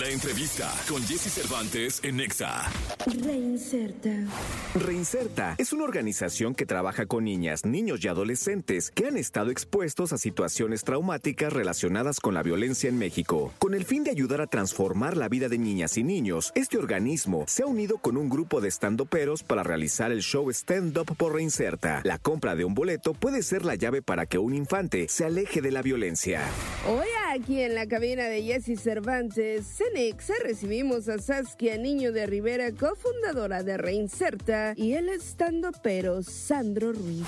La entrevista con Jesse Cervantes en Nexa. Reinserta. Reinserta es una organización que trabaja con niñas, niños y adolescentes que han estado expuestos a situaciones traumáticas relacionadas con la violencia en México. Con el fin de ayudar a transformar la vida de niñas y niños, este organismo se ha unido con un grupo de estandoperos para realizar el show Stand Up por Reinserta. La compra de un boleto puede ser la llave para que un infante se aleje de la violencia. Aquí en la cabina de Jesse Cervantes, Cenexa, recibimos a Saskia Niño de Rivera, cofundadora de Reinserta, y el estando pero Sandro Ruiz.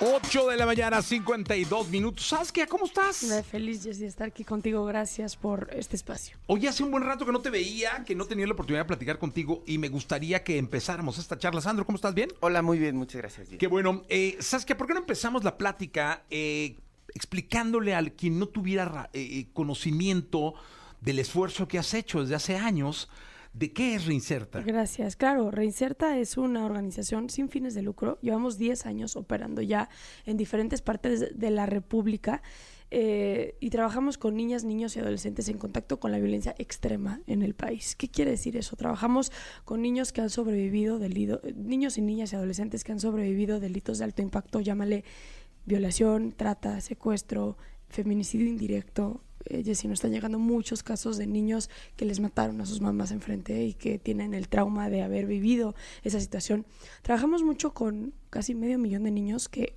8 de la mañana, 52 minutos. Saskia, ¿cómo estás? Me feliz Jessy, de estar aquí contigo. Gracias por este espacio. Oye, hace un buen rato que no te veía, que no tenía la oportunidad de platicar contigo y me gustaría que empezáramos esta charla. Sandro, ¿cómo estás? ¿Bien? Hola, muy bien, muchas gracias. Jessy. Qué bueno. Eh, Saskia, ¿por qué no empezamos la plática eh, explicándole al quien no tuviera ra- eh, conocimiento del esfuerzo que has hecho desde hace años de qué es Reinserta? Gracias. Claro, Reinserta es una organización sin fines de lucro. Llevamos 10 años operando ya en diferentes partes de la República eh, y trabajamos con niñas, niños y adolescentes en contacto con la violencia extrema en el país. ¿Qué quiere decir eso? Trabajamos con niños que han sobrevivido, delido, niños y niñas y adolescentes que han sobrevivido delitos de alto impacto, llámale violación, trata, secuestro, feminicidio indirecto. Eh, Jessy, nos están llegando muchos casos de niños que les mataron a sus mamás enfrente y que tienen el trauma de haber vivido esa situación. Trabajamos mucho con casi medio millón de niños que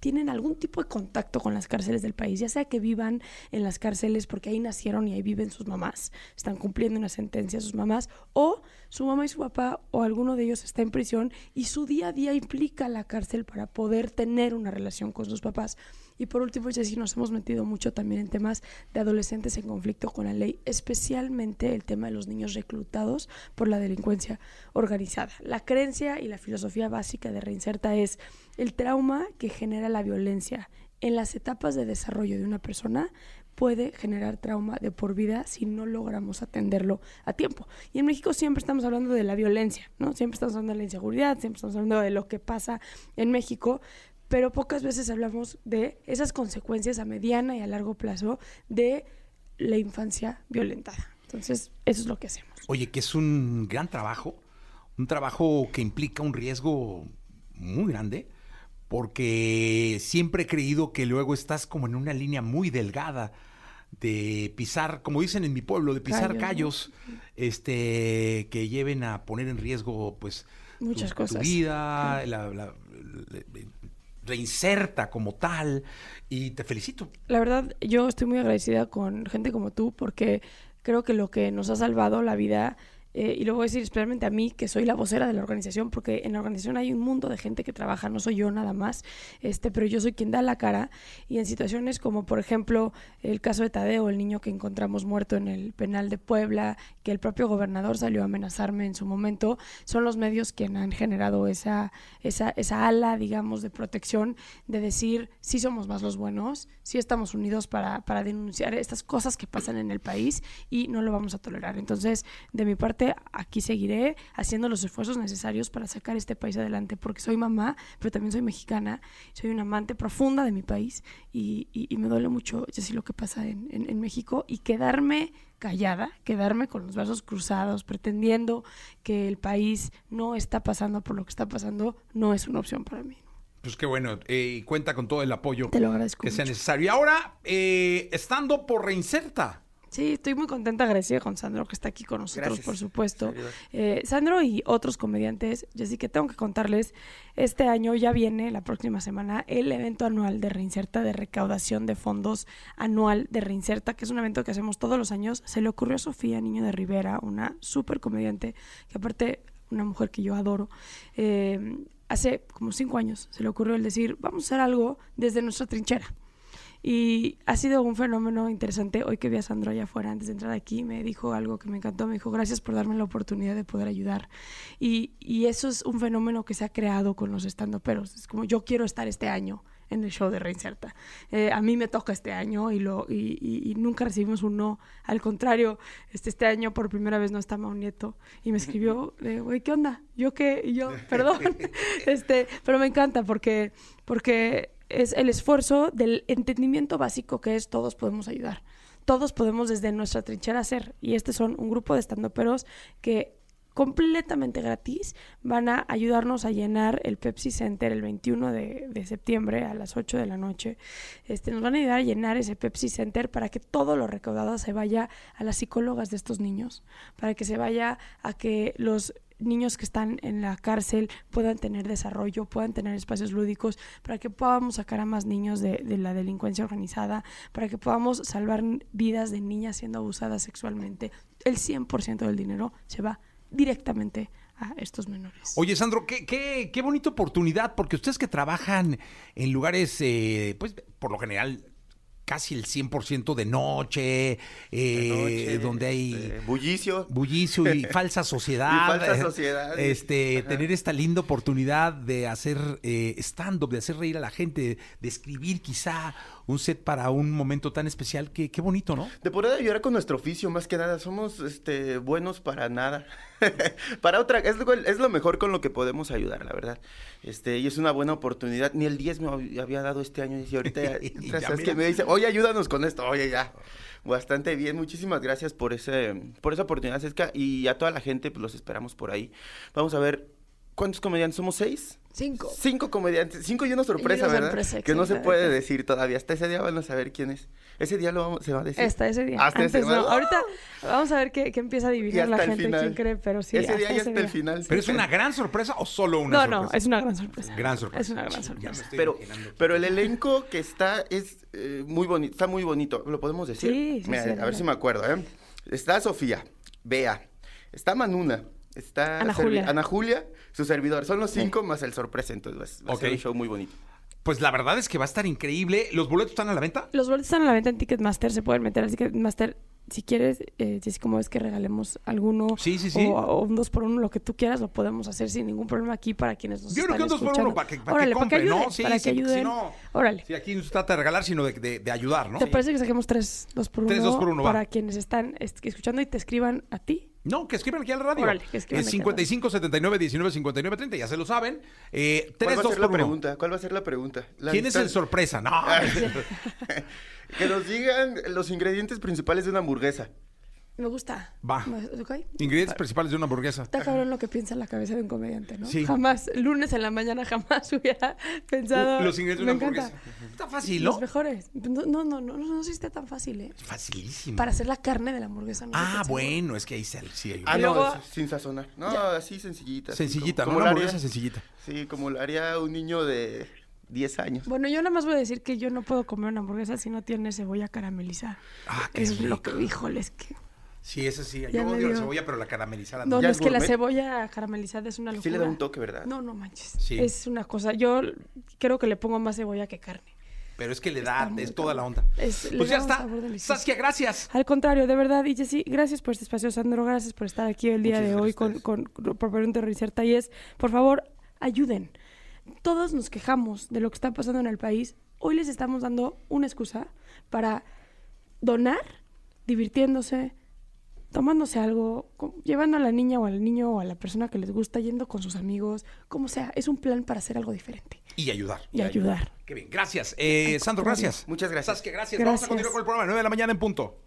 tienen algún tipo de contacto con las cárceles del país, ya sea que vivan en las cárceles porque ahí nacieron y ahí viven sus mamás, están cumpliendo una sentencia sus mamás, o su mamá y su papá o alguno de ellos está en prisión y su día a día implica la cárcel para poder tener una relación con sus papás. Y por último, Jessy, nos hemos metido mucho también en temas de adolescentes en conflicto con la ley, especialmente el tema de los niños reclutados por la delincuencia organizada. La creencia y la filosofía básica de Reinserta es el trauma que genera la violencia en las etapas de desarrollo de una persona puede generar trauma de por vida si no logramos atenderlo a tiempo. Y en México siempre estamos hablando de la violencia, ¿no? Siempre estamos hablando de la inseguridad, siempre estamos hablando de lo que pasa en México, pero pocas veces hablamos de esas consecuencias a mediana y a largo plazo de la infancia violentada. Entonces, eso es lo que hacemos. Oye, que es un gran trabajo, un trabajo que implica un riesgo muy grande, porque siempre he creído que luego estás como en una línea muy delgada de pisar, como dicen en mi pueblo, de pisar Callos, callos, este, que lleven a poner en riesgo, pues, Muchas tu, cosas. tu vida, la, la- la- reinserta como tal, y te felicito. La verdad, yo estoy muy agradecida con gente como tú porque creo que lo que nos ha salvado la vida, eh, y lo voy a decir especialmente a mí, que soy la vocera de la organización, porque en la organización hay un mundo de gente que trabaja, no soy yo nada más, este, pero yo soy quien da la cara, y en situaciones como, por ejemplo, el caso de Tadeo, el niño que encontramos muerto en el penal de Puebla, que el propio gobernador salió a amenazarme en su momento, son los medios quienes han generado esa, esa, esa ala, digamos, de protección, de decir, sí somos más los buenos, sí estamos unidos para, para denunciar estas cosas que pasan en el país y no lo vamos a tolerar. Entonces, de mi parte, aquí seguiré haciendo los esfuerzos necesarios para sacar este país adelante, porque soy mamá, pero también soy mexicana, soy una amante profunda de mi país y, y- y me duele mucho, Jessy, lo que pasa en, en- en México y quedarme callada, quedarme con los brazos cruzados, pretendiendo que el país no está pasando por lo que está pasando, no es una opción para mí. Pues qué bueno, eh, y cuenta con todo el apoyo Te lo agradezco que sea mucho. necesario. Y ahora, eh, estando por Reinserta. Sí, estoy muy contenta, agradecida con Sandro que está aquí con nosotros, Gracias. por supuesto. Eh, Sandro y otros comediantes, Jessy, que tengo que contarles, este año ya viene, la próxima semana, el evento anual de Reinserta, de recaudación de fondos anual de Reinserta, que es un evento que hacemos todos los años. Se le ocurrió a Sofía Niño de Rivera, una súper comediante, que aparte, una mujer que yo adoro, eh, hace como cinco años se le ocurrió el decir, vamos a hacer algo desde nuestra trinchera. Y ha sido un fenómeno interesante. Hoy que vi a Sandro allá afuera, antes de entrar aquí, me dijo algo que me encantó. Me dijo, gracias por darme la oportunidad de poder ayudar. Y, y eso es un fenómeno que se ha creado con los estandoperos. Es como, yo quiero estar este año en el show de Reinserta. Eh, a mí me toca este año y, lo, y, y- y nunca recibimos un no. Al contrario, este, este año por primera vez no está Mau Nieto y me escribió, güey, ¿qué onda? ¿Yo qué? Y yo, perdón. este, pero me encanta porque, porque es el esfuerzo del entendimiento básico que es todos podemos ayudar. todos podemos desde nuestra trinchera hacer. Y este son un grupo de estandoperos que completamente gratis van a ayudarnos a llenar el Pepsi Center el 21 de, septiembre a las 8 de la noche. Este, nos van a ayudar a llenar ese Pepsi Center para que todo lo recaudado se vaya a las psicólogas de estos niños, para que se vaya a que los niños que están en la cárcel puedan tener desarrollo, puedan tener espacios lúdicos, para que podamos sacar a más niños de, la delincuencia organizada, para que podamos salvar vidas de niñas siendo abusadas sexualmente. El 100% del dinero se va directamente a estos menores. Oye, Sandro, qué, qué, qué bonita oportunidad, porque ustedes que trabajan en lugares, eh, pues, por lo general, casi el 100% de noche, eh, De noche, donde hay este, bullicio. bullicio y falsa sociedad. Y falsa sociedad. Este, Ajá. tener esta linda oportunidad de hacer eh, stand-up, de hacer reír a la gente, de escribir quizá un set para un momento tan especial. que qué bonito, ¿no? De poder ayudar con nuestro oficio, más que nada. Somos este, buenos para nada. para otra, es lo, es lo mejor con lo que podemos ayudar, la verdad. Este, y es una buena oportunidad. Ni el 10 me hab- había dado este año. Y ahorita ya, Y entras, ya ¿sabes mira. qué? me dice, oye, ayúdanos con esto. Oye, ya. Bastante bien. Muchísimas gracias por ese, por esa oportunidad, Cesca. Y a toda la gente, pues los esperamos por ahí. Vamos a ver. ¿Cuántos comediantes? ¿Somos seis? Cinco. Cinco comediantes, cinco y una sorpresa, Y una ¿verdad? sorpresa, que no se puede decir todavía. Hasta ese día van a saber quién es. Ese día lo vamos, se va a decir. Hasta ese día. Hasta ese Antes no. día. Ahorita vamos a ver qué, qué empieza a Y adivinar la gente quién cree, pero sí. ese día y ese hasta el final. ¿Pero es una gran sorpresa o solo una No, sorpresa? no, es una gran sorpresa. Gran sorpresa. Es una gran Ya me sorpresa. estoy Pero, pero el elenco que está es eh, muy bonito, está muy bonito, ¿lo podemos decir? Sí, sí, Mira, sí, a ver si me acuerdo, ¿eh? Está Sofía, Bea, está Manuna, está Ana Julia. Ana Julia, su servidor. Son los cinco más el sorpresa, entonces va a ser Ok. un show muy bonito. Pues la verdad es que va a estar increíble. ¿Los boletos están a la venta? Los boletos están a la venta en Ticketmaster, se pueden meter a Ticketmaster. Si quieres, eh, si es como es que regalemos alguno Sí, sí, sí. O, o un dos por uno, lo que tú quieras, lo podemos hacer sin ningún problema aquí para quienes nos Yo creo están que un dos por escuchando. uno para que, para Órale, que para que ¿no? Sí, para sí, que si ayuden. no- Órale. Sí, aquí no se trata de regalar, sino de, de- de ayudar, ¿no? ¿Te parece que saquemos tres dos por uno? Tres dos por uno, va. Para quienes están es- escuchando y te escriban a ti. No, que escriban aquí al radio. Órale, que escriban aquí al 55 79 19 59 30, ya se lo saben. Eh, ¿Cuál tres va a dos ser la pregunta? ¿Cuál va a ser la pregunta? La ¿Quién es el sorpresa? No. Que nos digan los ingredientes principales de una hamburguesa. Me gusta. Va. ¿Ok? Ingredientes principales de una hamburguesa. Está cabrón lo que piensa en la cabeza de un comediante, ¿no? Sí. Jamás, lunes en la mañana jamás hubiera pensado. Los ingredientes de una hamburguesa. Está fácil, Los ¿no? mejores. No, no, no, no, no, sé si está tan fácil, ¿eh? Facilísimo. Para hacer la carne de la hamburguesa. No Ah, bueno, es que ahí se, sí hay Ah, no, luego- es- sin sazonar. No, así sencillita. Sencillita, como, ¿no? como Una lo haría- hamburguesa sencillita. Sí, como lo haría un niño de 10 años. Bueno, yo nada más voy a decir que yo no puedo comer una hamburguesa si no tiene cebolla caramelizada. Ah, qué es lo que, híjole, es que... Sí, eso sí. Ya Yo me odio la cebolla, pero la caramelizada No, no. no, ¿Ya es es que la cebolla caramelizada es una locura. Sí le da un toque, ¿verdad? No, no manches. Sí. Es una cosa. Yo creo que le pongo más cebolla que carne. Pero es que le da, es toda la onda. Es- pues ya está. Saskia, gracias. Al contrario, de verdad, y Jessy, gracias por este espacio, Sandro, gracias por estar aquí el día Muchas de hoy gracias con, con, por Pregunta Reinserta. Y es, por favor, ayuden. Todos nos quejamos de lo que está pasando en el país. Hoy les estamos dando una excusa para donar, divirtiéndose, tomándose algo, llevando a la niña o al niño o a la persona que les gusta, yendo con sus amigos, como sea. Es un plan para hacer algo diferente Y ayudar. y ayudar. Qué bien. Gracias. Eh, Sandro, gracias. Muchas gracias. Saskia, gracias. Vamos a Gracias. continuar con el programa. 9 de la mañana en punto.